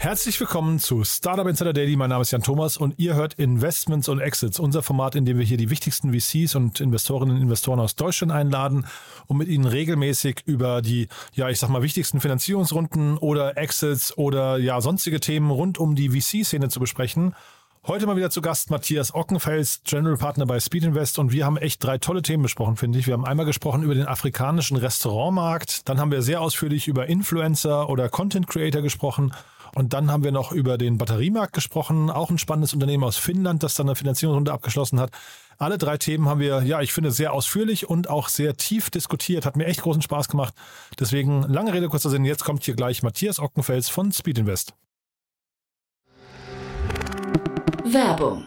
Herzlich willkommen zu Startup Insider Daily. Mein Name ist Jan Thomas und ihr hört Investments und Exits, unser Format, in dem wir hier die wichtigsten VCs und Investorinnen und Investoren aus Deutschland einladen, um mit ihnen regelmäßig über die, ja, ich sag mal, wichtigsten Finanzierungsrunden oder Exits oder ja, sonstige Themen rund um die VC-Szene zu besprechen. Heute mal wieder zu Gast Matthias Ockenfels, General Partner bei Speed Invest und wir haben echt drei tolle Themen besprochen, finde ich. Wir haben einmal gesprochen über den afrikanischen Restaurantmarkt, dann haben wir sehr ausführlich über Influencer oder Content Creator gesprochen und dann haben wir noch über den Batteriemarkt gesprochen, auch ein spannendes Unternehmen aus Finnland, das dann eine Finanzierungsrunde abgeschlossen hat. Alle drei Themen haben wir, ja, ich finde, sehr ausführlich und auch sehr tief diskutiert. Hat mir echt großen Spaß gemacht. Deswegen lange Rede, kurzer Sinn. Jetzt kommt hier gleich Matthias Ockenfels von Speed Invest. Werbung.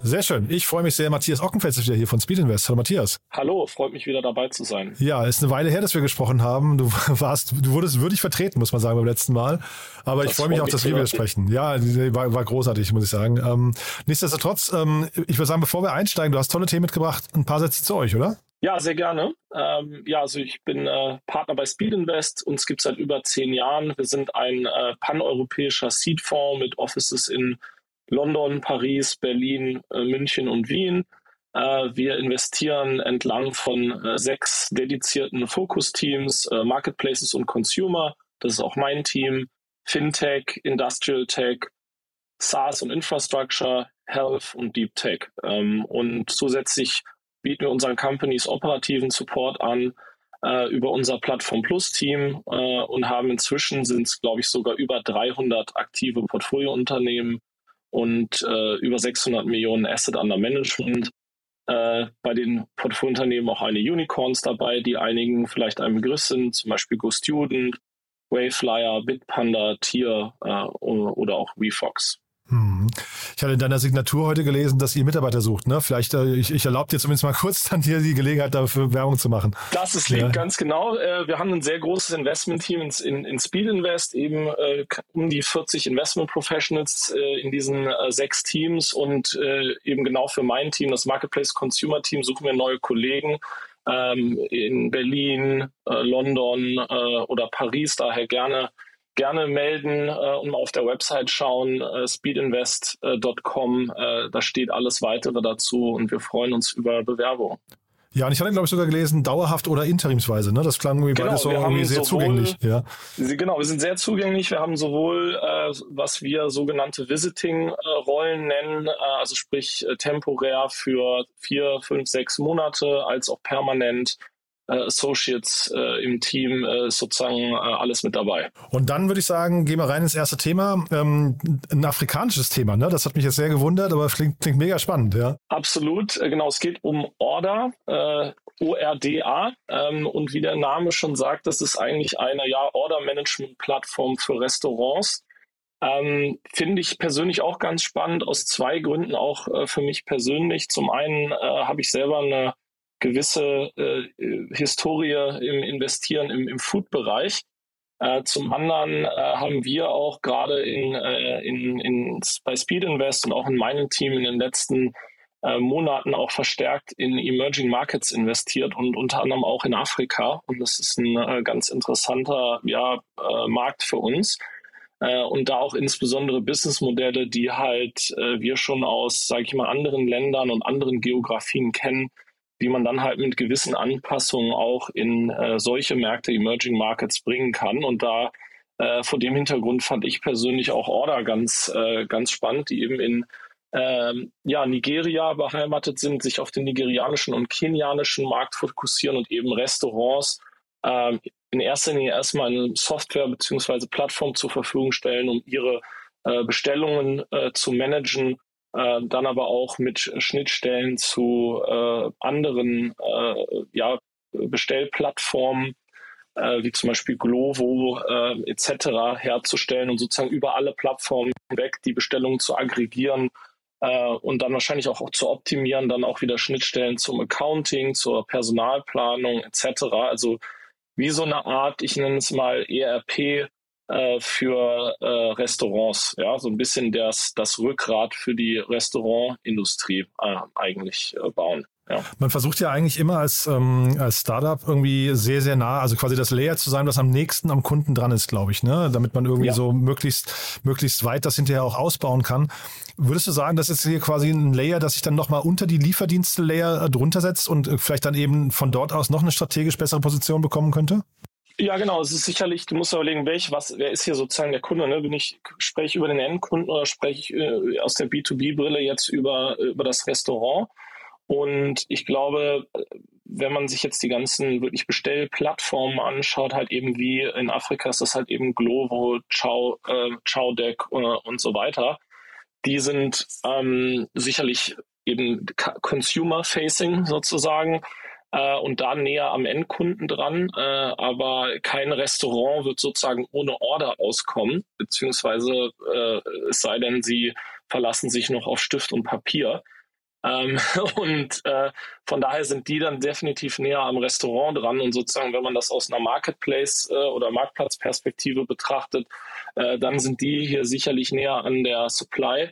Sehr schön. Ich freue mich sehr. Matthias Ockenfels ist wieder hier von Speed Invest. Hallo Matthias. Hallo, freut mich wieder dabei zu sein. Ja, ist eine Weile her, dass wir gesprochen haben. Du warst, du wurdest würdig vertreten, muss man sagen, beim letzten Mal. Aber das ich freue mich auch, dass wir wieder sprechen. Ja, war, war großartig, muss ich sagen. Ähm, nichtsdestotrotz, ähm, ich würde sagen, bevor wir einsteigen, du hast tolle Themen mitgebracht. Ein paar Sätze zu euch, oder? Ja, sehr gerne. Ähm, ja, also ich bin äh, Partner bei Speed Invest. Uns gibt es seit über zehn Jahren. Wir sind ein äh, paneuropäischer Seed-Fonds mit Offices in London, Paris, Berlin, äh, München und Wien. Äh, wir investieren entlang von äh, sechs dedizierten Fokusteams, Marketplaces und Consumer. Das ist auch mein Team. Fintech, Industrial Tech, SaaS und Infrastructure, Health und Deep Tech. Ähm, und zusätzlich bieten wir unseren Companies operativen Support an über unser Plattform Plus Team und haben inzwischen sind es, glaube ich, sogar über 300 aktive Portfoliounternehmen und äh, über 600 Millionen Asset under Management. Äh, bei den Portfoliounternehmen auch eine Unicorns dabei, die einigen vielleicht ein Begriff sind, zum Beispiel GoStudent, Wayflyer, Bitpanda, Tier äh, oder auch WeFox. Hm. Ich hatte in deiner Signatur heute gelesen, dass ihr Mitarbeiter sucht. Ne? Vielleicht, äh, ich, ich erlaube dir zumindest mal kurz dann hier die Gelegenheit dafür Werbung zu machen. Das ist lieb, ja. ganz genau. Äh, wir haben ein sehr großes Investment-Team in, in Speed Invest, eben äh, um die 40 Investment Professionals äh, in diesen sechs Teams und eben genau für mein Team, das Marketplace Consumer Team, suchen wir neue Kollegen ähm, in Berlin, London oder Paris, daher gerne gerne melden äh, und mal auf der Website schauen, äh, speedinvest.com. Äh, da steht alles weitere dazu und wir freuen uns über Bewerbung. Ja, und ich hatte, glaube ich, sogar gelesen, dauerhaft oder interimsweise. Ne? Das klang irgendwie genau, beides so irgendwie sehr sowohl, zugänglich. Ja. Genau, wir sind sehr zugänglich. Wir haben sowohl, äh, was wir sogenannte Visiting-Rollen nennen, äh, also sprich äh, temporär für vier, fünf, sechs Monate, als auch permanent Associates äh, im Team äh, sozusagen äh, alles mit dabei. Und dann würde ich sagen, gehen wir rein ins erste Thema. Ähm, ein afrikanisches Thema, ne? Das hat mich jetzt sehr gewundert, aber klingt, klingt mega spannend, ja. Absolut, äh, genau. Es geht um Order, äh, ORDA. Ähm, und wie der Name schon sagt, das ist eigentlich eine ja, Order-Management-Plattform für Restaurants. Ähm, Finde ich persönlich auch ganz spannend, aus zwei Gründen auch äh, für mich persönlich. Zum einen äh, habe ich selber eine gewisse äh, Historie im Investieren im, im Food-Bereich. Äh, zum anderen äh, haben wir auch gerade in, äh, in, in, bei Speed Invest und auch in meinem Team in den letzten äh, Monaten auch verstärkt in Emerging Markets investiert und unter anderem auch in Afrika. Und das ist ein äh, ganz interessanter ja, Markt für uns. Äh, und da auch insbesondere Businessmodelle, die halt äh, wir schon aus, sage ich mal, anderen Ländern und anderen Geografien kennen, wie man dann halt mit gewissen Anpassungen auch in äh, solche Märkte, Emerging Markets bringen kann. Und da äh, vor dem Hintergrund fand ich persönlich auch Order ganz, äh, ganz spannend, die eben in ähm, ja, Nigeria beheimatet sind, sich auf den nigerianischen und kenianischen Markt fokussieren und eben Restaurants ähm, in erster Linie erstmal eine Software bzw. Plattform zur Verfügung stellen, um ihre äh, Bestellungen äh, zu managen, äh, dann aber auch mit Schnittstellen zu äh, anderen äh, ja, Bestellplattformen äh, wie zum Beispiel Glovo etc. herzustellen und sozusagen über alle Plattformen hinweg die Bestellungen zu aggregieren und dann wahrscheinlich auch, auch zu optimieren, dann auch wieder Schnittstellen zum Accounting, zur Personalplanung etc. Also wie so eine Art, ich nenne es mal ERP äh, für äh, Restaurants, ja, so ein bisschen das, das Rückgrat für die Restaurantindustrie äh, eigentlich äh, bauen. Ja. Man versucht ja eigentlich immer als, ähm, als Startup irgendwie sehr, sehr nah, also quasi das Layer zu sein, was am nächsten am Kunden dran ist, glaube ich, ne? Damit man irgendwie ja. so möglichst, möglichst weit das hinterher auch ausbauen kann. Würdest du sagen, das ist hier quasi ein Layer, das sich dann nochmal unter die Lieferdienste-Layer äh, drunter setzt und vielleicht dann eben von dort aus noch eine strategisch bessere Position bekommen könnte? Ja, genau. Es ist sicherlich, du musst überlegen, welch, was, wer ist hier sozusagen der Kunde? Ne? Bin ich, spreche ich über den Endkunden oder spreche ich äh, aus der B2B-Brille jetzt über, über das Restaurant? Und ich glaube, wenn man sich jetzt die ganzen wirklich Bestellplattformen anschaut, halt eben wie in Afrika ist das halt eben Glovo, Chow, äh, Chowdeck äh, und so weiter. Die sind ähm, sicherlich eben Consumer-Facing sozusagen äh, und da näher am Endkunden dran. Äh, aber kein Restaurant wird sozusagen ohne Order auskommen, beziehungsweise äh, es sei denn, sie verlassen sich noch auf Stift und Papier. Ähm, und äh, von daher sind die dann definitiv näher am Restaurant dran. Und sozusagen, wenn man das aus einer Marketplace- äh, oder Marktplatzperspektive betrachtet, äh, dann sind die hier sicherlich näher an der Supply.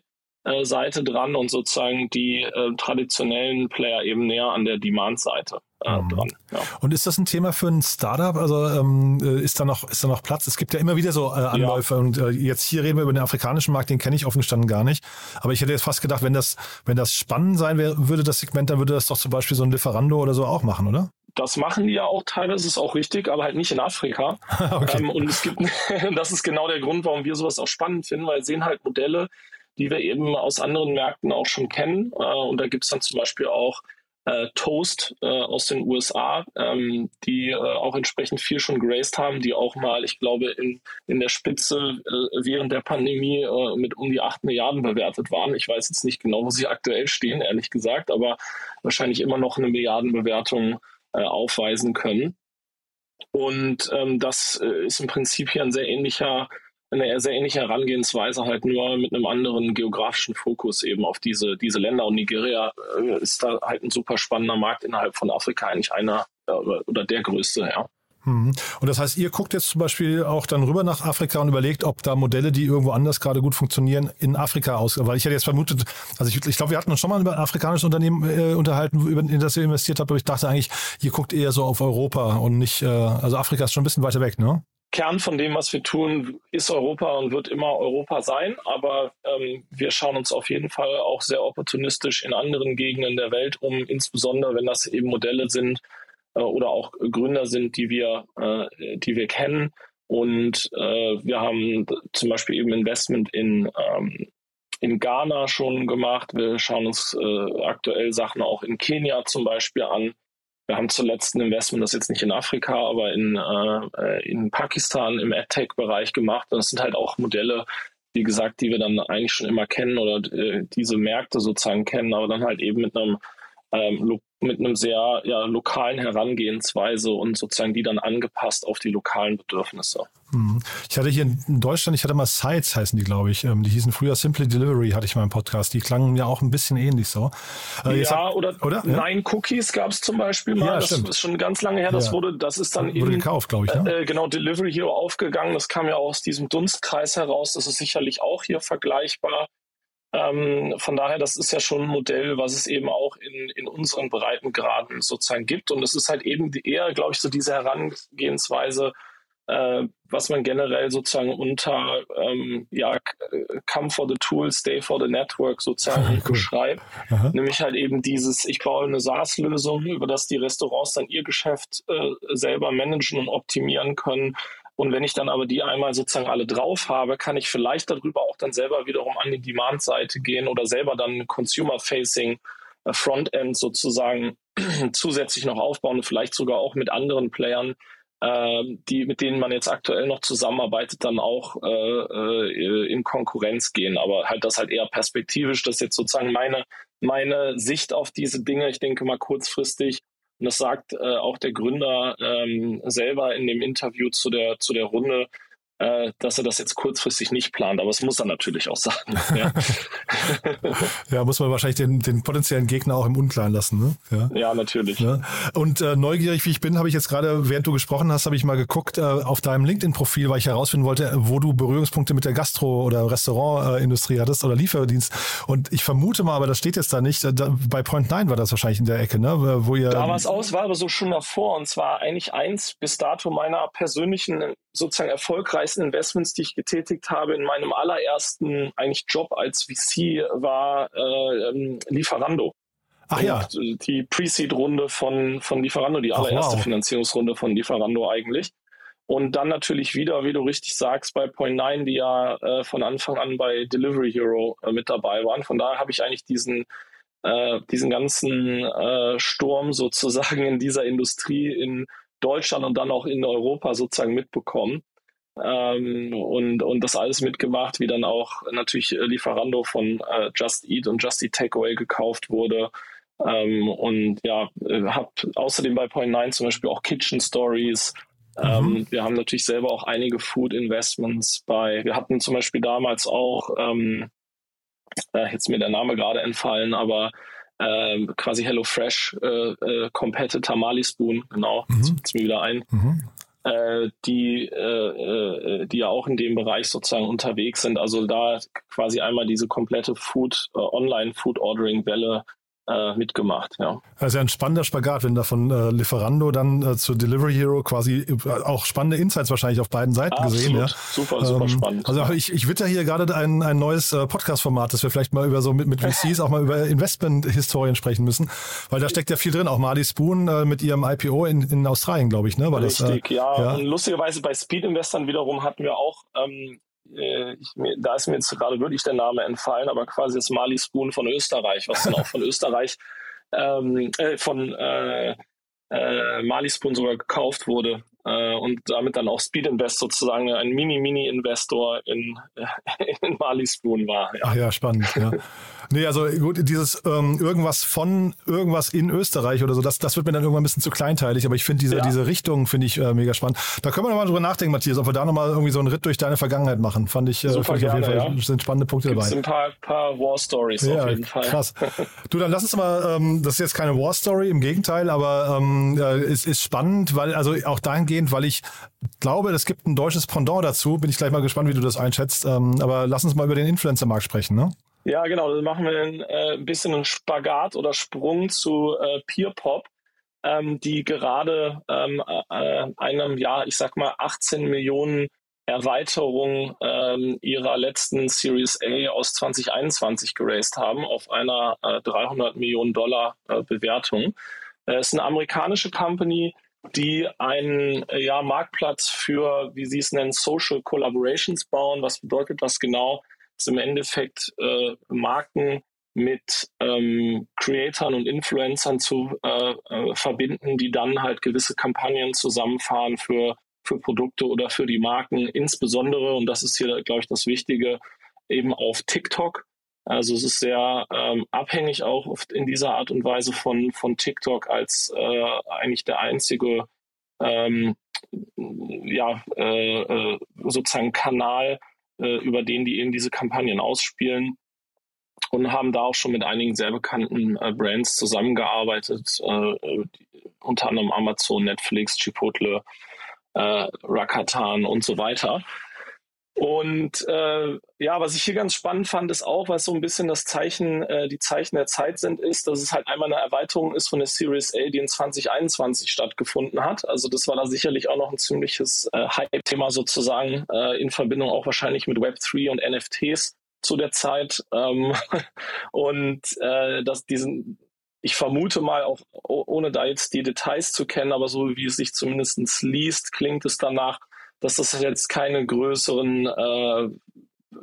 Seite dran und sozusagen die äh, traditionellen Player eben näher an der Demand-Seite äh, mhm. dran. Ja. Und ist das ein Thema für ein Startup? Also ähm, äh, ist da noch ist da noch Platz? Es gibt ja immer wieder so äh, Anläufe ja. und äh, jetzt hier reden wir über den afrikanischen Markt, den kenne ich offen gestanden gar nicht. Aber ich hätte jetzt fast gedacht, wenn das wenn das spannend sein wär, würde, das Segment, dann würde das doch zum Beispiel so ein Lieferando oder so auch machen, oder? Das machen die ja auch teilweise, ist auch richtig, aber halt nicht in Afrika. okay. ähm, und es gibt, das ist genau der Grund, warum wir sowas auch spannend finden, weil sehen halt Modelle, die wir eben aus anderen Märkten auch schon kennen. Äh, und da gibt es dann zum Beispiel auch äh, Toast äh, aus den USA, ähm, die äh, auch entsprechend viel schon graced haben, die auch mal, ich glaube, in, in der Spitze äh, während der Pandemie äh, mit um die 8 Milliarden bewertet waren. Ich weiß jetzt nicht genau, wo sie aktuell stehen, ehrlich gesagt, aber wahrscheinlich immer noch eine Milliardenbewertung äh, aufweisen können. Und ähm, das ist im Prinzip hier ein sehr ähnlicher eine sehr ähnliche Herangehensweise, halt nur mit einem anderen geografischen Fokus eben auf diese, diese Länder. Und Nigeria äh, ist da halt ein super spannender Markt innerhalb von Afrika, eigentlich einer äh, oder der größte, ja. Mhm. Und das heißt, ihr guckt jetzt zum Beispiel auch dann rüber nach Afrika und überlegt, ob da Modelle, die irgendwo anders gerade gut funktionieren, in Afrika aus. Weil ich hätte jetzt vermutet, also ich, ich glaube, wir hatten uns schon mal über ein afrikanisches Unternehmen äh, unterhalten, über, in das ihr investiert habt, aber ich dachte eigentlich, ihr guckt eher so auf Europa und nicht, äh, also Afrika ist schon ein bisschen weiter weg, ne? Kern von dem, was wir tun, ist Europa und wird immer Europa sein. Aber ähm, wir schauen uns auf jeden Fall auch sehr opportunistisch in anderen Gegenden der Welt um, insbesondere wenn das eben Modelle sind äh, oder auch Gründer sind, die wir, äh, die wir kennen. Und äh, wir haben zum Beispiel eben Investment in, ähm, in Ghana schon gemacht. Wir schauen uns äh, aktuell Sachen auch in Kenia zum Beispiel an. Wir haben zuletzt ein Investment, das jetzt nicht in Afrika, aber in, äh, in Pakistan im AdTech-Bereich gemacht. Und das sind halt auch Modelle, wie gesagt, die wir dann eigentlich schon immer kennen oder äh, diese Märkte sozusagen kennen, aber dann halt eben mit einem ähm, mit einem sehr ja, lokalen Herangehensweise und sozusagen die dann angepasst auf die lokalen Bedürfnisse. Mhm. Ich hatte hier in Deutschland, ich hatte mal Sites heißen die, glaube ich. Ähm, die hießen früher Simply Delivery, hatte ich mal im Podcast. Die klangen ja auch ein bisschen ähnlich so. Äh, ja, hab, oder, oder? Nine Cookies gab es zum Beispiel mal. Ja, das stimmt. ist schon ganz lange her. Das ja. wurde, das ist dann wurde gekauft, glaube ich. Ne? Äh, genau, Delivery Hero aufgegangen. Das kam ja aus diesem Dunstkreis heraus. Das ist sicherlich auch hier vergleichbar. Ähm, von daher, das ist ja schon ein Modell, was es eben auch in, in unseren Breitengraden sozusagen gibt. Und es ist halt eben eher, glaube ich, so diese Herangehensweise, äh, was man generell sozusagen unter ähm, ja, Come for the Tool, Stay for the Network sozusagen cool. beschreibt. Aha. Nämlich halt eben dieses, ich baue eine SaaS-Lösung, über das die Restaurants dann ihr Geschäft äh, selber managen und optimieren können. Und wenn ich dann aber die einmal sozusagen alle drauf habe, kann ich vielleicht darüber auch dann selber wiederum an die Demand-Seite gehen oder selber dann Consumer-Facing äh, Frontend sozusagen zusätzlich noch aufbauen und vielleicht sogar auch mit anderen Playern ähm, die, mit denen man jetzt aktuell noch zusammenarbeitet, dann auch äh, äh, in Konkurrenz gehen. Aber halt das halt eher perspektivisch. Das jetzt sozusagen meine, meine Sicht auf diese Dinge. Ich denke mal kurzfristig. Und das sagt äh, auch der Gründer ähm, selber in dem Interview zu der, zu der Runde, äh, dass er das jetzt kurzfristig nicht plant, aber es muss er natürlich auch sagen. Ja, ja muss man wahrscheinlich den, den potenziellen Gegner auch im Unklaren lassen. Ne? Ja. ja, natürlich. Ja. Und äh, neugierig wie ich bin, habe ich jetzt gerade, während du gesprochen hast, habe ich mal geguckt äh, auf deinem LinkedIn-Profil, weil ich herausfinden wollte, wo du Berührungspunkte mit der Gastro- oder Restaurantindustrie hattest oder Lieferdienst. Und ich vermute mal, aber das steht jetzt da nicht, da, bei Point 9 war das wahrscheinlich in der Ecke, ne? wo ihr... Da war es aus, war aber so schon davor und zwar eigentlich eins bis dato meiner persönlichen sozusagen erfolgreichsten Investments, die ich getätigt habe in meinem allerersten eigentlich Job als VC war äh, ähm, Lieferando. Ach ja. Und die Pre-Seed-Runde von, von Lieferando, die allererste wow. Finanzierungsrunde von Lieferando eigentlich. Und dann natürlich wieder, wie du richtig sagst, bei Point9, die ja äh, von Anfang an bei Delivery Hero äh, mit dabei waren. Von daher habe ich eigentlich diesen, äh, diesen ganzen äh, Sturm sozusagen in dieser Industrie in Deutschland und dann auch in Europa sozusagen mitbekommen. Ähm, und, und das alles mitgemacht, wie dann auch natürlich Lieferando von äh, Just Eat und Just Eat Takeaway gekauft wurde. Ähm, und ja, äh, habe außerdem bei Point 9 zum Beispiel auch Kitchen Stories. Ähm, mhm. wir haben natürlich selber auch einige Food Investments bei. Wir hatten zum Beispiel damals auch, ähm, äh, jetzt mir der Name gerade entfallen, aber äh, quasi HelloFresh äh, äh, Competitor Mali Spoon, genau, mhm. jetzt mir wieder ein. Mhm. Äh, die, äh, äh, die ja auch in dem Bereich sozusagen unterwegs sind. Also da quasi einmal diese komplette Food, äh, Online-Food-Ordering-Welle mitgemacht. Ja. Also ein spannender Spagat, wenn da von äh, Lieferando dann äh, zu Delivery Hero quasi äh, auch spannende Insights wahrscheinlich auf beiden Seiten Absolut. gesehen. Ja. Super, super ähm, spannend. Also ich, ich witter hier gerade ein, ein neues äh, Podcast-Format, das wir vielleicht mal über so mit, mit VCs auch mal über Investment-Historien sprechen müssen, weil da steckt ja viel drin. Auch Marty Spoon äh, mit ihrem IPO in, in Australien, glaube ich. Ne? War Richtig, das, äh, ja. ja. Und lustigerweise bei Speed Investern wiederum hatten wir auch ähm, äh, ich, da ist mir jetzt gerade wirklich der Name entfallen, aber quasi das Mali Spoon von Österreich, was dann auch von Österreich, ähm, äh, von äh, äh, Mali Spoon sogar gekauft wurde äh, und damit dann auch Speed Invest sozusagen ein Mini-Mini-Investor in, in Mali Spoon war. Ja. Ach ja, spannend. Ja. Nee, also gut, dieses ähm, irgendwas von irgendwas in Österreich oder so, das, das wird mir dann irgendwann ein bisschen zu kleinteilig, aber ich finde diese, ja. diese Richtung finde ich äh, mega spannend. Da können wir nochmal drüber nachdenken, Matthias, ob wir da nochmal irgendwie so einen Ritt durch deine Vergangenheit machen. Fand ich, äh, fand ich auf jeden Fall, ja. sind spannende Punkte Gibt's dabei. ein paar, paar War Stories ja, auf jeden Fall. Krass. Du, dann lass uns mal, ähm, das ist jetzt keine War Story, im Gegenteil, aber ähm, äh, es ist spannend, weil, also auch dahingehend, weil ich glaube, es gibt ein deutsches Pendant dazu. Bin ich gleich mal gespannt, wie du das einschätzt. Ähm, aber lass uns mal über den Influencer-Markt sprechen, ne? Ja, genau. Dann machen wir ein, äh, ein bisschen einen Spagat oder Sprung zu äh, Peerpop, ähm, die gerade ähm, äh, einem, ja, ich sag mal, 18 Millionen Erweiterung ähm, ihrer letzten Series A aus 2021 geraced haben auf einer äh, 300 Millionen Dollar äh, Bewertung. Äh, es ist eine amerikanische Company, die einen äh, ja, Marktplatz für, wie sie es nennen, Social Collaborations bauen. Was bedeutet das genau? Ist im Endeffekt äh, Marken mit ähm, Creatoren und Influencern zu äh, äh, verbinden, die dann halt gewisse Kampagnen zusammenfahren für, für Produkte oder für die Marken, insbesondere, und das ist hier, glaube ich, das Wichtige, eben auf TikTok. Also es ist sehr ähm, abhängig auch oft in dieser Art und Weise von, von TikTok als äh, eigentlich der einzige ähm, ja, äh, äh sozusagen Kanal, äh, über den die eben diese Kampagnen ausspielen und haben da auch schon mit einigen sehr bekannten äh, Brands zusammengearbeitet, äh, unter anderem Amazon, Netflix, Chipotle, äh, Rakatan und so weiter. Und äh, ja, was ich hier ganz spannend fand, ist auch, was so ein bisschen das Zeichen, äh, die Zeichen der Zeit sind, ist, dass es halt einmal eine Erweiterung ist von der Series A, die in 2021 stattgefunden hat. Also das war da sicherlich auch noch ein ziemliches äh, Hype-Thema sozusagen, äh, in Verbindung auch wahrscheinlich mit Web3 und NFTs zu der Zeit. Ähm, und äh, dass diesen, ich vermute mal, auch ohne da jetzt die Details zu kennen, aber so wie es sich zumindest liest, klingt es danach, dass es jetzt keine größeren äh,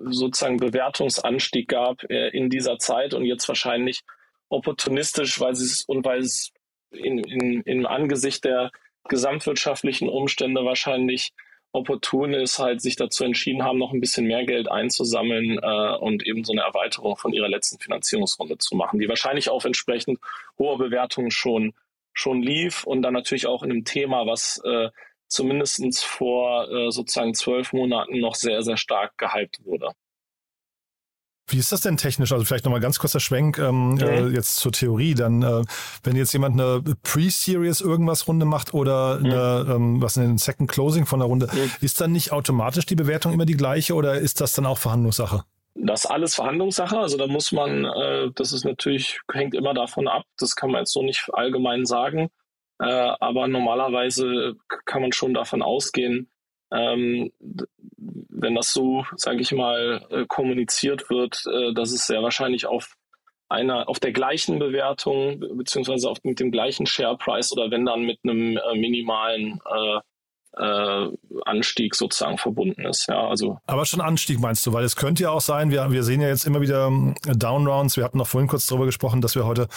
sozusagen Bewertungsanstieg gab äh, in dieser Zeit und jetzt wahrscheinlich opportunistisch, weil es und weil es in, in, im Angesicht der gesamtwirtschaftlichen Umstände wahrscheinlich opportun ist, halt sich dazu entschieden haben, noch ein bisschen mehr Geld einzusammeln äh, und eben so eine Erweiterung von ihrer letzten Finanzierungsrunde zu machen, die wahrscheinlich auf entsprechend hohe Bewertungen schon schon lief und dann natürlich auch in einem Thema, was äh, zumindest vor äh, sozusagen zwölf Monaten noch sehr, sehr stark gehypt wurde. Wie ist das denn technisch? Also vielleicht nochmal ganz kurzer Schwenk ähm, mhm. äh, jetzt zur Theorie. Dann, äh, wenn jetzt jemand eine Pre-Series irgendwas Runde macht oder mhm. eine, ähm, was ein Second Closing von der Runde, mhm. ist dann nicht automatisch die Bewertung immer die gleiche oder ist das dann auch Verhandlungssache? Das ist alles Verhandlungssache. Also da muss man, äh, das ist natürlich, hängt immer davon ab. Das kann man jetzt so nicht allgemein sagen. Äh, aber normalerweise kann man schon davon ausgehen, ähm, wenn das so, sage ich mal, äh, kommuniziert wird, äh, dass es sehr wahrscheinlich auf einer, auf der gleichen Bewertung beziehungsweise auf, mit dem gleichen Share Price oder wenn dann mit einem äh, minimalen äh, äh, Anstieg sozusagen verbunden ist. Ja, also. Aber schon Anstieg meinst du, weil es könnte ja auch sein, wir, wir sehen ja jetzt immer wieder ähm, Downrounds. Wir hatten noch vorhin kurz darüber gesprochen, dass wir heute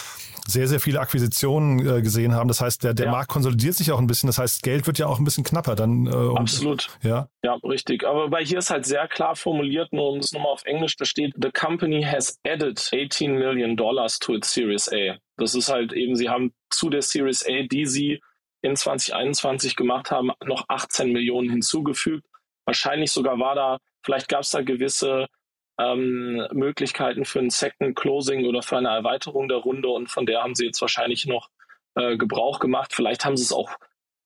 sehr, sehr viele Akquisitionen äh, gesehen haben. Das heißt, der, der ja. Markt konsolidiert sich auch ein bisschen. Das heißt, Geld wird ja auch ein bisschen knapper. Dann, äh, um, Absolut. Ja. ja, richtig. Aber bei hier ist halt sehr klar formuliert, nur um es nochmal auf Englisch, da steht, the company has added 18 million dollars to its Series A. Das ist halt eben, sie haben zu der Series A, die sie in 2021 gemacht haben, noch 18 Millionen hinzugefügt. Wahrscheinlich sogar war da, vielleicht gab es da gewisse ähm, Möglichkeiten für ein Second Closing oder für eine Erweiterung der Runde und von der haben sie jetzt wahrscheinlich noch äh, Gebrauch gemacht. Vielleicht haben sie es auch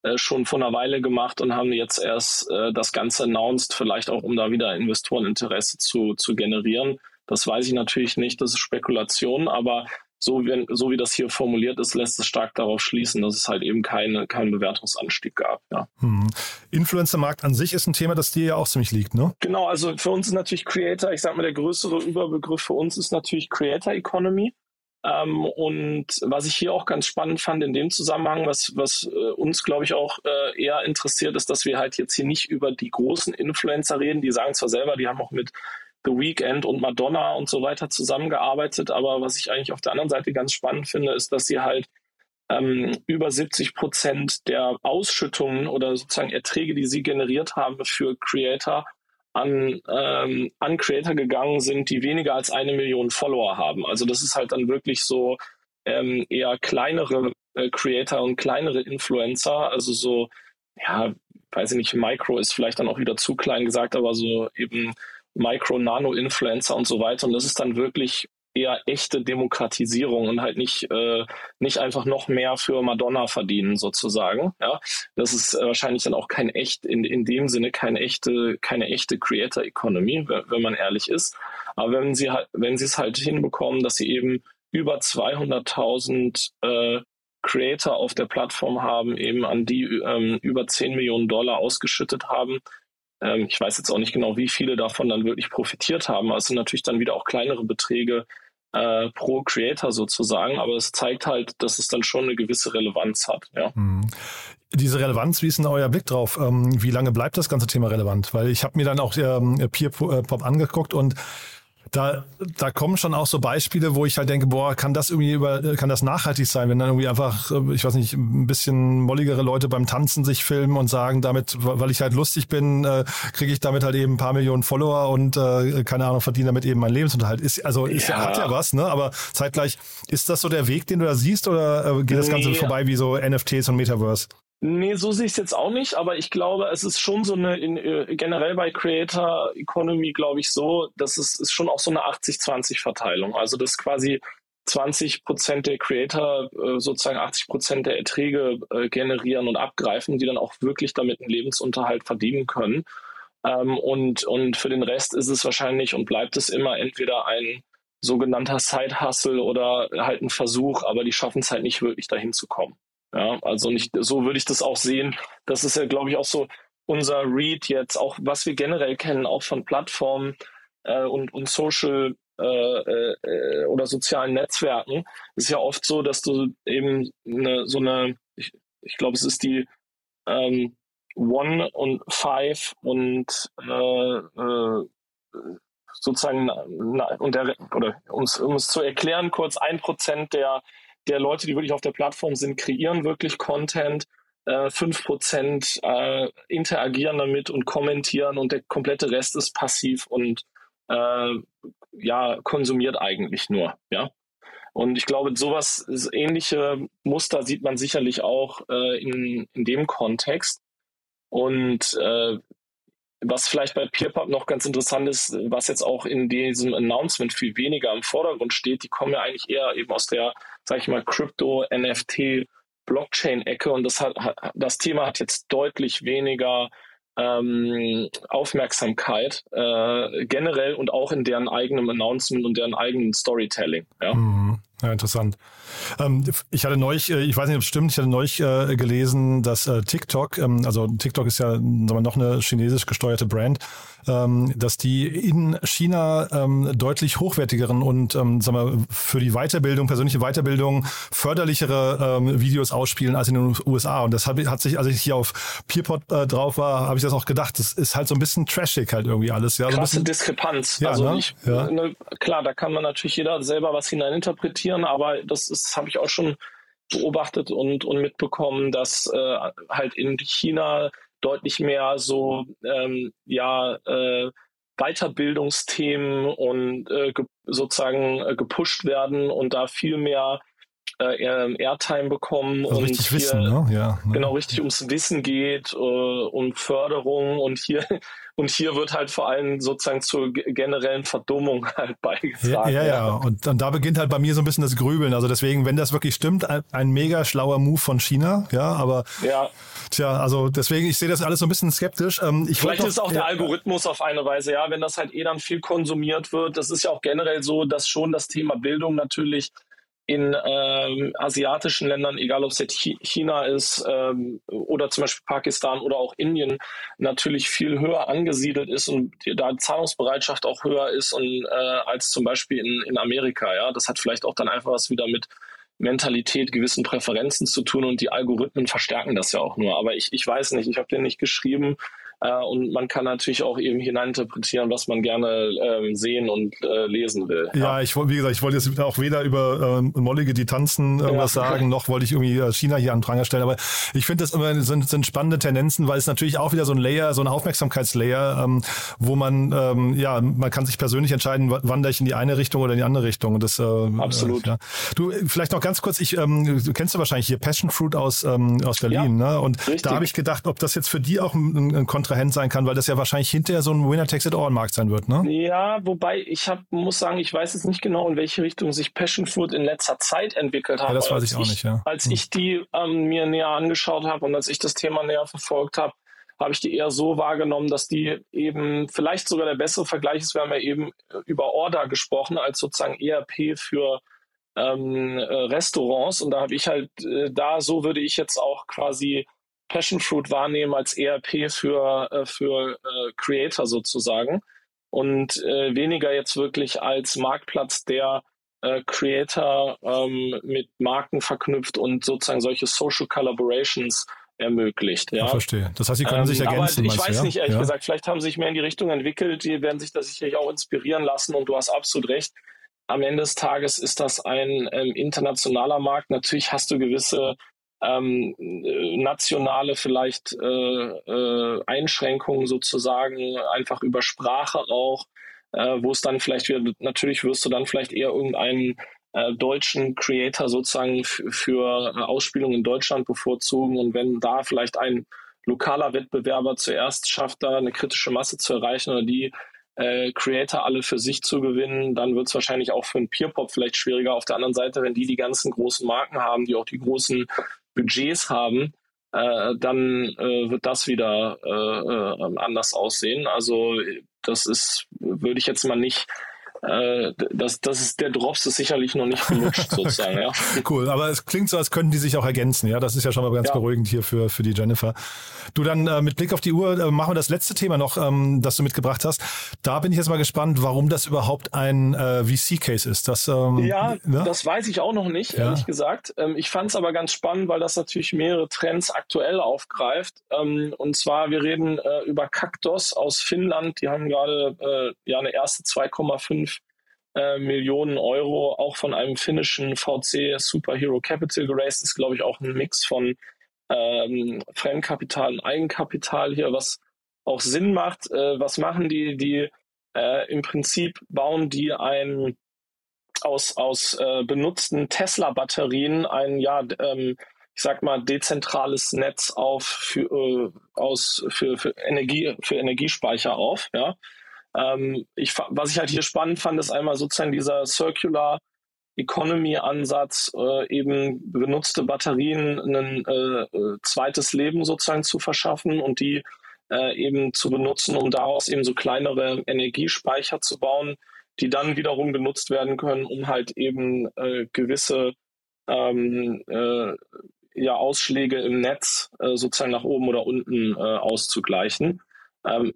äh, schon vor einer Weile gemacht und haben jetzt erst äh, das Ganze announced, vielleicht auch um da wieder Investoreninteresse zu, zu generieren. Das weiß ich natürlich nicht, das ist Spekulation, aber so wie, so wie das hier formuliert ist, lässt es stark darauf schließen, dass es halt eben keine, keinen Bewertungsanstieg gab. Ja. Hm. Influencer-Markt an sich ist ein Thema, das dir ja auch ziemlich liegt, ne? Genau, also für uns ist natürlich Creator, ich sag mal, der größere Überbegriff für uns ist natürlich Creator Economy. Ähm, und was ich hier auch ganz spannend fand in dem Zusammenhang, was, was äh, uns, glaube ich, auch äh, eher interessiert, ist, dass wir halt jetzt hier nicht über die großen Influencer reden. Die sagen zwar selber, die haben auch mit The Weeknd und Madonna und so weiter zusammengearbeitet. Aber was ich eigentlich auf der anderen Seite ganz spannend finde, ist, dass sie halt ähm, über 70 Prozent der Ausschüttungen oder sozusagen Erträge, die sie generiert haben für Creator, an, ähm, an Creator gegangen sind, die weniger als eine Million Follower haben. Also das ist halt dann wirklich so ähm, eher kleinere äh, Creator und kleinere Influencer, also so, ja, weiß ich nicht, Micro ist vielleicht dann auch wieder zu klein gesagt, aber so eben Micro-Nano-Influencer und so weiter. Und das ist dann wirklich eher echte Demokratisierung und halt nicht, äh, nicht einfach noch mehr für Madonna verdienen sozusagen. Ja, das ist äh, wahrscheinlich dann auch kein echt, in, in dem Sinne keine echte, keine echte Creator Economy, wenn man ehrlich ist. Aber wenn sie halt, wenn sie es halt hinbekommen, dass sie eben über 200.000 äh, Creator auf der Plattform haben, eben an die ähm, über 10 Millionen Dollar ausgeschüttet haben, ähm, ich weiß jetzt auch nicht genau, wie viele davon dann wirklich profitiert haben. Sind natürlich dann wieder auch kleinere Beträge äh, pro Creator sozusagen. Aber es zeigt halt, dass es dann schon eine gewisse Relevanz hat. Ja. Mhm. Diese Relevanz, wie ist denn euer Blick drauf? Ähm, wie lange bleibt das ganze Thema relevant? Weil ich habe mir dann auch ähm, Peer Pop angeguckt und da, da kommen schon auch so Beispiele, wo ich halt denke, boah, kann das irgendwie über, kann das nachhaltig sein, wenn dann irgendwie einfach, äh, ich weiß nicht, ein bisschen molligere Leute beim Tanzen sich filmen und sagen, damit, weil ich halt lustig bin, äh, kriege ich damit halt eben ein paar Millionen Follower und äh, keine Ahnung, verdiene damit eben meinen Lebensunterhalt. Ist, also ist, ja. hat ja was, ne? Aber zeitgleich, ist das so der Weg, den du da siehst, oder äh, geht das Ganze nee. vorbei wie so NFTs und Metaverse? Nee, so sehe ich es jetzt auch nicht, aber ich glaube, es ist schon so eine, in, äh, generell bei Creator Economy, glaube ich, so, dass es ist schon auch so eine 80-20-Verteilung. Also, dass quasi 20 Prozent der Creator äh, sozusagen 80 Prozent der Erträge äh, generieren und abgreifen, die dann auch wirklich damit einen Lebensunterhalt verdienen können. Ähm, und, und für den Rest ist es wahrscheinlich und bleibt es immer entweder ein sogenannter Side-Hustle oder halt ein Versuch, aber die schaffen es halt nicht wirklich dahin zu kommen. Ja, also nicht, so würde ich das auch sehen. Das ist ja, glaube ich, auch so unser Read jetzt, auch was wir generell kennen, auch von Plattformen äh, und, und Social äh, äh, oder sozialen Netzwerken. Ist ja oft so, dass du eben eine, so eine, ich, ich glaube, es ist die ähm, One und Five und äh, äh, sozusagen na, und der, oder um es zu erklären, kurz ein Prozent der der Leute, die wirklich auf der Plattform sind, kreieren wirklich Content. Äh, fünf Prozent äh, interagieren damit und kommentieren und der komplette Rest ist passiv und äh, ja konsumiert eigentlich nur. Ja, und ich glaube, sowas ähnliche Muster sieht man sicherlich auch äh, in, in dem Kontext. Und äh, was vielleicht bei PeerPub noch ganz interessant ist, was jetzt auch in diesem Announcement viel weniger im Vordergrund steht, die kommen ja eigentlich eher eben aus der, sag ich mal, Crypto, NFT, Blockchain-Ecke und das hat, das Thema hat jetzt deutlich weniger ähm, Aufmerksamkeit äh, generell und auch in deren eigenem Announcement und deren eigenen Storytelling. Ja. Mhm. Ja, interessant. Ähm, ich hatte neulich, äh, ich weiß nicht, ob es stimmt, ich hatte neulich äh, gelesen, dass äh, TikTok, ähm, also TikTok ist ja sagen wir, noch eine chinesisch gesteuerte Brand, dass die in China ähm, deutlich hochwertigeren und ähm, sagen wir, für die Weiterbildung, persönliche Weiterbildung förderlichere ähm, Videos ausspielen als in den USA. Und das hat, hat sich, als ich hier auf Peerpot äh, drauf war, habe ich das auch gedacht. Das ist halt so ein bisschen trashig halt irgendwie alles. Ja, Krasse so Diskrepanz. Ja, also ne? ich, ja. ne, klar, da kann man natürlich jeder selber was hineininterpretieren, aber das habe ich auch schon beobachtet und, und mitbekommen, dass äh, halt in China deutlich mehr so ähm, ja äh, Weiterbildungsthemen und äh, sozusagen äh, gepusht werden und da viel mehr äh, Airtime bekommen also und richtig hier, wissen, ne? Ja. ne? genau richtig ums Wissen geht, äh, um Förderung und hier und hier wird halt vor allem sozusagen zur ge- generellen Verdummung halt Ja, beigetragen. ja, ja. Und, und da beginnt halt bei mir so ein bisschen das Grübeln. Also deswegen, wenn das wirklich stimmt, ein, ein mega schlauer Move von China. Ja, aber ja. Tja, also deswegen, ich sehe das alles so ein bisschen skeptisch. Ähm, ich Vielleicht ist auch der Algorithmus auf eine Weise, ja, wenn das halt eh dann viel konsumiert wird. Das ist ja auch generell so, dass schon das Thema Bildung natürlich in ähm, asiatischen Ländern, egal ob es jetzt Chi- China ist ähm, oder zum Beispiel Pakistan oder auch Indien, natürlich viel höher angesiedelt ist und da die Zahlungsbereitschaft auch höher ist und, äh, als zum Beispiel in, in Amerika. Ja, das hat vielleicht auch dann einfach was wieder mit Mentalität, gewissen Präferenzen zu tun und die Algorithmen verstärken das ja auch nur. Aber ich, ich weiß nicht, ich habe den nicht geschrieben äh, und man kann natürlich auch eben hineininterpretieren, was man gerne ähm, sehen und äh, lesen will. Ja, ich wollte, wie gesagt, ich wollte jetzt auch weder über ähm, Mollige, die tanzen, irgendwas Ja. sagen, noch wollte ich irgendwie äh, China hier an Pranger stellen. Aber ich finde das immer sind, sind spannende Tendenzen, weil es natürlich auch wieder so ein Layer, so ein Aufmerksamkeitslayer, ähm, wo man, ähm, ja, man kann sich persönlich entscheiden, wa- wandere ich in die eine Richtung oder in die andere Richtung. Und das, äh, Absolut. Äh, ja. Du, äh, vielleicht noch ganz kurz, ich, ähm, du kennst du wahrscheinlich hier Passion Fruit aus, ähm, aus Berlin, ne? Und richtig. da habe ich gedacht, ob das jetzt für die auch ein, ein Kontrahent sein kann, weil das ja wahrscheinlich hinterher so ein Winner-Takes-it-all-Markt sein wird, ne? Ja, wobei ich hab, muss sagen, ich weiß jetzt nicht genau, in welche Richtung sich Passion Fruit in letzter Zeit entwickelt hat. Ja, das weiß ich auch nicht, ja. Als Hm. ich die ähm, mir näher angeschaut habe und als ich das Thema näher verfolgt habe, habe ich die eher so wahrgenommen, dass die eben vielleicht sogar der bessere Vergleich ist. Wir haben ja eben über Order gesprochen als sozusagen ERP für ähm, äh, Restaurants und da habe ich halt äh, da so würde ich jetzt auch quasi Passion Fruit wahrnehmen als ERP für äh, für äh, Creator sozusagen und äh, weniger jetzt wirklich als Marktplatz, der äh, Creator ähm, mit Marken verknüpft und sozusagen solche Social Collaborations ermöglicht. Ja, Ja, verstehe. Das heißt, sie können sich ähm, ergänzen. Aber ich meinst du, weiß ja? nicht, ehrlich ja. gesagt, vielleicht haben sie sich mehr in die Richtung entwickelt, die werden sich da sicherlich auch inspirieren lassen und du hast absolut recht. Am Ende des Tages ist das ein ähm, internationaler Markt. Natürlich hast du gewisse ähm, äh, nationale vielleicht äh, äh, Einschränkungen sozusagen, einfach über Sprache auch, äh, wo es dann vielleicht wieder, natürlich wirst du dann vielleicht eher irgendeinen äh, deutschen Creator sozusagen für äh, Ausspielung in Deutschland bevorzugen und wenn da vielleicht ein lokaler Wettbewerber zuerst schafft, da eine kritische Masse zu erreichen oder die äh, Creator alle für sich zu gewinnen, dann wird es wahrscheinlich auch für einen Peerpop vielleicht schwieriger. Auf der anderen Seite, wenn die die ganzen großen Marken haben, die auch die großen Budgets haben, äh, dann äh, wird das wieder äh, äh, anders aussehen. Also das ist, würde ich jetzt mal nicht äh, das, das ist der Drops ist sicherlich noch nicht gelutscht sozusagen, ja. Cool, aber es klingt so, als könnten die sich auch ergänzen, ja. Das ist ja schon mal ganz ja. beruhigend hier für, für die Jennifer. Du dann äh, mit Blick auf die Uhr äh, machen wir das letzte Thema noch, ähm, das du mitgebracht hast. Da bin ich jetzt mal gespannt, warum das überhaupt ein äh, VC-Case ist. Das, ähm, ja, ne? das weiß ich auch noch nicht, ja. ehrlich gesagt. Ähm, ich fand es aber ganz spannend, weil das natürlich mehrere Trends aktuell aufgreift. Ähm, und zwar, wir reden äh, über Cactos aus Finnland. Die haben gerade äh, ja eine erste 2,5 äh, Millionen Euro auch von einem finnischen VC Superhero Capital geraced. Ist, glaube ich, auch ein Mix von ähm, Fremdkapital und Eigenkapital hier, was auch Sinn macht. Äh, was machen die? Die äh, im Prinzip bauen die ein aus, aus äh, benutzten Tesla-Batterien ein, ja, ähm, ich sag mal, dezentrales Netz auf für, äh, aus, für, für, Energie, für Energiespeicher auf. Ja? Ähm, ich, was ich halt hier spannend fand, ist einmal sozusagen dieser Circular Economy-Ansatz, äh, eben benutzte Batterien ein äh, äh, zweites Leben sozusagen zu verschaffen und die äh, eben zu benutzen, um daraus eben so kleinere Energiespeicher zu bauen, die dann wiederum genutzt werden können, um halt eben äh, gewisse ähm, äh, ja, Ausschläge im Netz sozusagen nach oben oder unten auszugleichen. Ähm,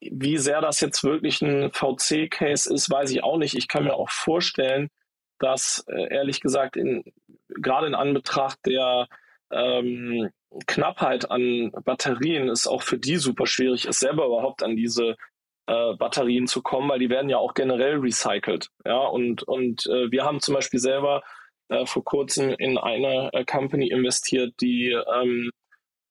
wie sehr das jetzt wirklich ein VC-Case ist, weiß ich auch nicht. Ich kann mir auch vorstellen, dass äh, ehrlich gesagt in, gerade in Anbetracht der ähm, Knappheit an Batterien es auch für die super schwierig ist, selber überhaupt an diese äh, Batterien zu kommen, weil die werden ja auch generell recycelt. Ja, und, und äh, wir haben zum Beispiel selber äh, vor kurzem in eine äh, Company investiert, die ähm,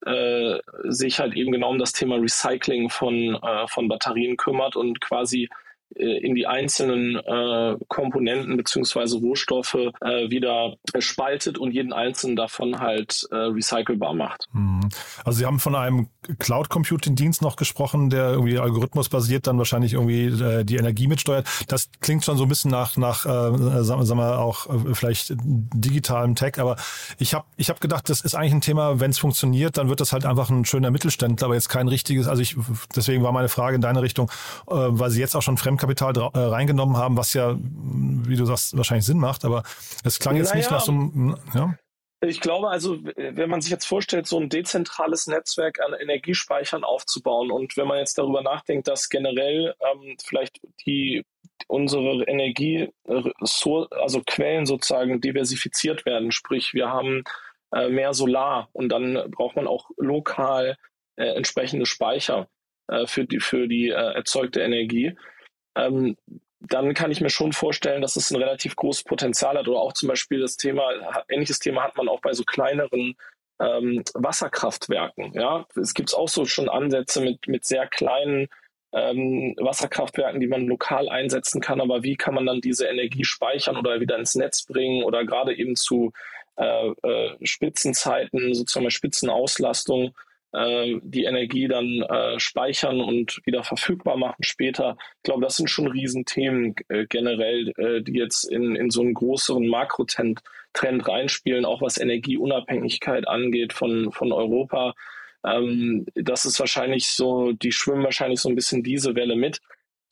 äh, sich halt eben genau um das Thema Recycling von, äh, von Batterien kümmert und quasi äh, in die einzelnen äh, Komponenten beziehungsweise Rohstoffe wieder spaltet und jeden einzelnen davon halt recycelbar macht. Mhm. Also Sie haben von einem Cloud Computing Dienst noch gesprochen, der irgendwie algorithmusbasiert dann wahrscheinlich irgendwie äh, die Energie mitsteuert. Das klingt schon so ein bisschen nach nach äh, sagen, wir auch äh, vielleicht digitalem Tech, aber ich habe ich habe gedacht, das ist eigentlich ein Thema, wenn es funktioniert, dann wird das halt einfach ein schöner Mittelständler, aber jetzt kein richtiges, also ich deswegen war meine Frage in deine Richtung, äh, weil Sie jetzt auch schon fremd Fremdkapital äh, reingenommen haben, was ja, wie du sagst, wahrscheinlich Sinn macht, aber es klang jetzt naja, nicht nach so einem, ja? Ich glaube also, wenn man sich jetzt vorstellt, so ein dezentrales Netzwerk an Energiespeichern aufzubauen und wenn man jetzt darüber nachdenkt, dass generell ähm, vielleicht die unsere Energie, also Quellen sozusagen diversifiziert werden, sprich wir haben äh, mehr Solar und dann braucht man auch lokal äh, entsprechende Speicher äh, für die für die äh, erzeugte Energie. Ähm, dann kann ich mir schon vorstellen, dass es ein relativ großes Potenzial hat. Oder auch zum Beispiel das Thema, ähnliches Thema hat man auch bei so kleineren ähm, Wasserkraftwerken. Ja, es gibt auch so schon Ansätze mit, mit sehr kleinen ähm, Wasserkraftwerken, die man lokal einsetzen kann. Aber wie kann man dann diese Energie speichern oder wieder ins Netz bringen oder gerade eben zu äh, äh, Spitzenzeiten, sozusagen bei Spitzenauslastung, äh, die Energie dann äh, speichern und wieder verfügbar machen später. Ich glaube, das sind schon Riesenthemen äh, generell, äh, die jetzt in, in so einen größeren Makrotrend Trend reinspielen, auch was Energieunabhängigkeit angeht von, von Europa. Ähm, das ist wahrscheinlich so, die schwimmen wahrscheinlich so ein bisschen diese Welle mit.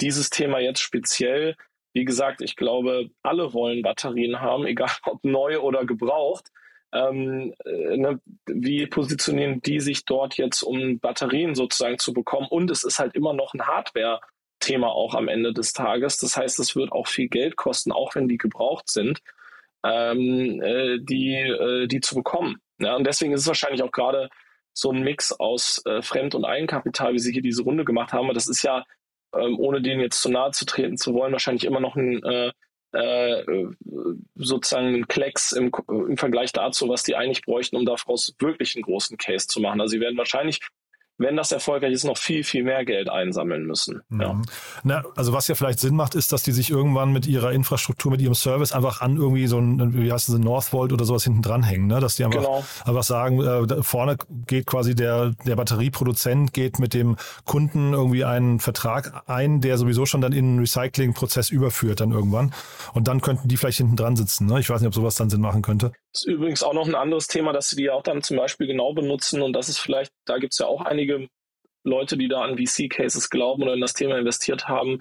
Dieses Thema jetzt speziell, wie gesagt, ich glaube, alle wollen Batterien haben, egal ob neu oder gebraucht ähm, äh, ne, wie positionieren die sich dort jetzt, um Batterien sozusagen zu bekommen? Und es ist halt immer noch ein Hardware-Thema auch am Ende des Tages. Das heißt, es wird auch viel Geld kosten, auch wenn die gebraucht sind, ähm, äh, die, äh, die zu bekommen. Ja, und deswegen ist es wahrscheinlich auch gerade so ein Mix aus äh, Fremd- und Eigenkapital, wie Sie hier diese Runde gemacht haben. Das ist ja, ähm, ohne denen jetzt zu nahe zu treten zu wollen, wahrscheinlich immer noch ein äh, sozusagen Klecks im, im, Vergleich dazu, was die eigentlich bräuchten, um daraus wirklich einen großen Case zu machen. Also sie werden wahrscheinlich wenn das erfolgreich ist, noch viel, viel mehr Geld einsammeln müssen. Mhm. Ja. Na, also was ja vielleicht Sinn macht, ist, dass die sich irgendwann mit ihrer Infrastruktur, mit ihrem Service einfach an irgendwie so ein, wie heißt es, Northvolt oder sowas hinten dranhängen, ne? dass die einfach, genau. einfach sagen, äh, vorne geht quasi der, der Batterieproduzent geht mit dem Kunden irgendwie einen Vertrag ein, der sowieso schon dann in einen Recyclingprozess überführt dann irgendwann und dann könnten die vielleicht hinten dran sitzen. Ne? Ich weiß nicht, ob sowas dann Sinn machen könnte. Das ist übrigens auch noch ein anderes Thema, dass sie die auch dann zum Beispiel genau benutzen und das ist vielleicht, da gibt es ja auch einige Leute, die da an VC-Cases glauben oder in das Thema investiert haben,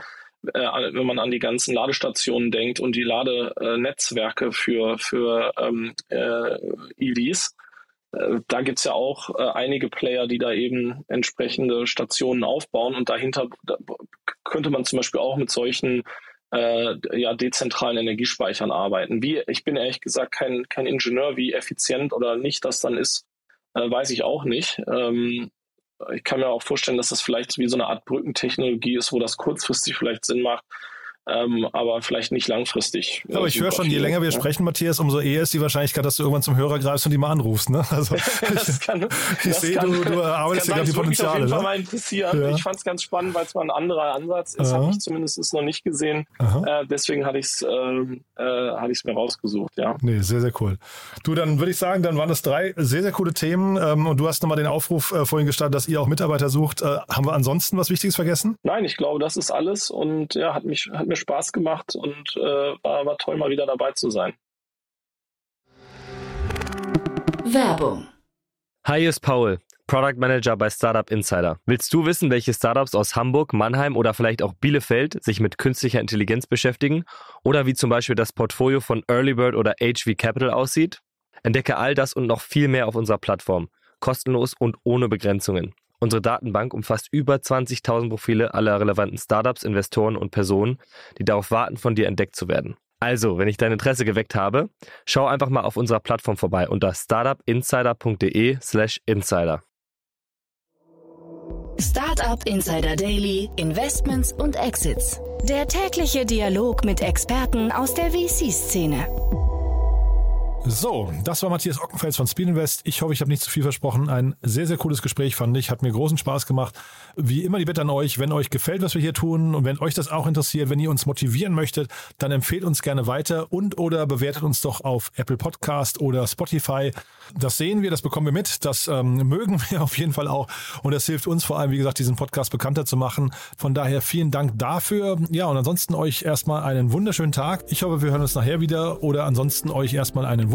äh, wenn man an die ganzen Ladestationen denkt und die Ladenetzwerke für, für ähm, äh, EVs. Äh, da gibt es ja auch äh, einige Player, die da eben entsprechende Stationen aufbauen und dahinter da könnte man zum Beispiel auch mit solchen äh, ja, dezentralen Energiespeichern arbeiten. Wie, ich bin ehrlich gesagt kein, kein Ingenieur, wie effizient oder nicht das dann ist, weiß ich auch nicht. Ähm, ich kann mir auch vorstellen, dass das vielleicht wie so eine Art Brückentechnologie ist, wo das kurzfristig vielleicht Sinn macht, ähm, aber vielleicht nicht langfristig. Ja, aber ich höre schon, je länger wir ja. sprechen, Matthias, umso eher ist die Wahrscheinlichkeit, dass du irgendwann zum Hörer greifst und die mal anrufst. Ne? Also kann, ich sehe, du, du arbeitest ja gerade die Potenziale. Auf jeden Fall ne? mal interessieren. Ja. Ich fand es ganz spannend, weil es mal ein anderer Ansatz ist. Habe ich zumindest noch nicht gesehen. Äh, deswegen hatte ich es ähm, äh, hatte mir rausgesucht. Ja. Nee, sehr, sehr cool. Du, dann würde ich sagen, dann waren das drei sehr, sehr coole Themen. Ähm, und du hast nochmal den Aufruf äh, vorhin gestartet, dass ihr auch Mitarbeiter sucht. Äh, haben wir ansonsten was Wichtiges vergessen? Nein, ich glaube, das ist alles. Und ja, hat mich, hat mir Spaß gemacht und äh, war, war toll, mal wieder dabei zu sein. Werbung. Hi, hier ist Paul, Product Manager bei Startup Insider. Willst du wissen, welche Startups aus Hamburg, Mannheim oder vielleicht auch Bielefeld sich mit künstlicher Intelligenz beschäftigen? Oder wie zum Beispiel das Portfolio von Earlybird oder HV Capital aussieht? Entdecke all das und noch viel mehr auf unserer Plattform. Kostenlos und ohne Begrenzungen. Unsere Datenbank umfasst über 20.000 Profile aller relevanten Startups, Investoren und Personen, die darauf warten, von dir entdeckt zu werden. Also, wenn ich dein Interesse geweckt habe, schau einfach mal auf unserer Plattform vorbei unter startupinsider.de/slash insider. Startup Insider Daily, Investments und Exits. Der tägliche Dialog mit Experten aus der VC-Szene. So, das war Matthias Ockenfels von Speed Invest. Ich hoffe, ich habe nicht zu viel versprochen. Ein sehr, sehr cooles Gespräch fand ich. Hat mir großen Spaß gemacht. Wie immer die Bitte an euch, wenn euch gefällt, was wir hier tun und wenn euch das auch interessiert, wenn ihr uns motivieren möchtet, dann empfehlt uns gerne weiter und oder bewertet uns doch auf Apple Podcast oder Spotify. Das sehen wir, das bekommen wir mit. Das ähm, mögen wir auf jeden Fall auch. Und das hilft uns vor allem, wie gesagt, diesen Podcast bekannter zu machen. Von daher vielen Dank dafür. Ja, und ansonsten euch erstmal einen wunderschönen Tag. Ich hoffe, wir hören uns nachher wieder oder ansonsten euch erstmal einen